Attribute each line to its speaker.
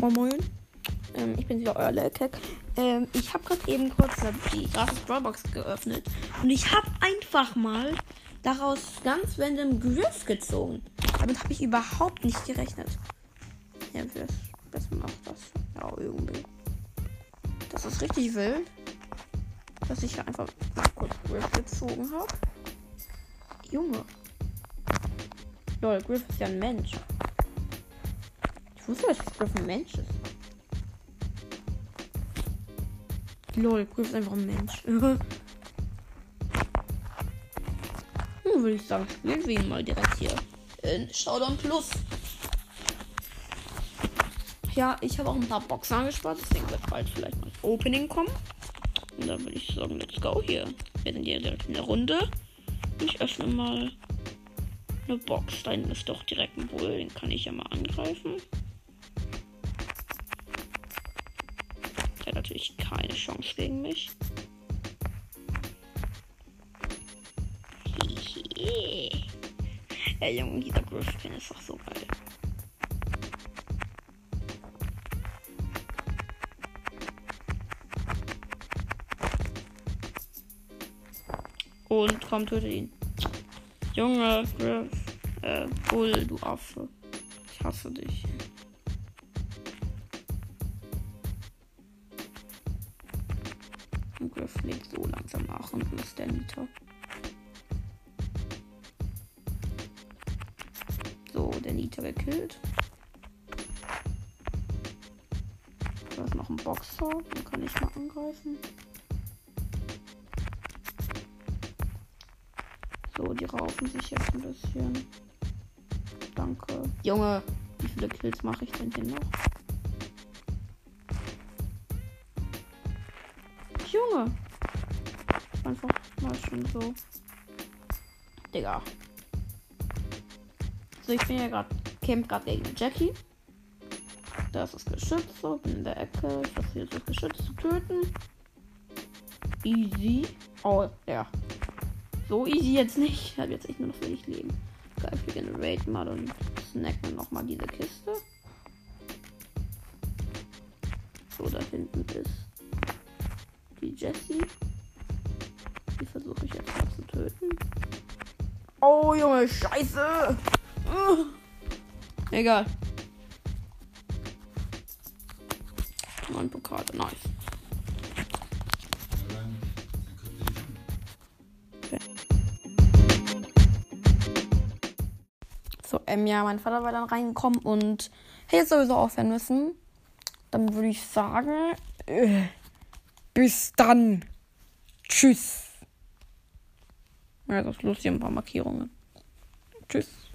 Speaker 1: Moin Moin. Ähm, ich bin wieder euer Lelkek. Ähm, ich habe gerade eben kurz die gratis Drawbox geöffnet und ich habe einfach mal daraus ganz random Griff gezogen. Damit habe ich überhaupt nicht gerechnet. Ja, wer, wer macht das? Ja, irgendwie. Das ist richtig wild. Dass ich hier einfach mal kurz Griff gezogen habe. Junge. Lol, Griff ist ja ein Mensch. Wusste, dass Griff ein Mensch ist. Lol, ist einfach ein Mensch. Nun würde ich sagen, spielen wir ihn mal direkt hier in Showdown Plus. Ja, ich habe auch ein paar Boxen angespart, deswegen wird bald vielleicht mal das Opening kommen. Und dann würde ich sagen, let's go hier. Wir sind hier direkt in der Runde. Ich öffne mal eine Box. Da ist doch direkt ein Bull, den kann ich ja mal angreifen. Natürlich keine Chance gegen mich. Ey, Junge, dieser Griffin ist doch so geil. Und komm, töte ihn. Junge, Griff. Äh, Bull, du Affe. Ich hasse dich. Und Griff legt so langsam nach und ist der Nita. So, der Nita gekillt. Da ist noch ein Boxer, den kann ich mal angreifen. So, die raufen sich jetzt ein bisschen. Danke. Junge, wie viele Kills mache ich denn hier noch? Junge. Einfach mal schon so. Digga. So, ich bin ja gerade, camp gerade gegen Jackie. Da ist das Geschütz so, in der Ecke. Ich versuche das Geschütz zu töten. Easy. Oh, ja. So easy jetzt nicht. Ich habe jetzt echt nur noch wenig Leben. Geil, wir generaten mal und snacken noch mal diese Kiste. So, da hinten ist die Jessie. Die versuche ich jetzt mal zu töten. Oh, Junge, scheiße. Uh. Egal. Neun Pokale, nice. So, ähm, ja, mein Vater war dann reingekommen und hätte jetzt sowieso aufhören müssen. Dann würde ich sagen, äh, bis dann. Tschüss. Ja, das ist lustig, ein paar Markierungen. Tschüss.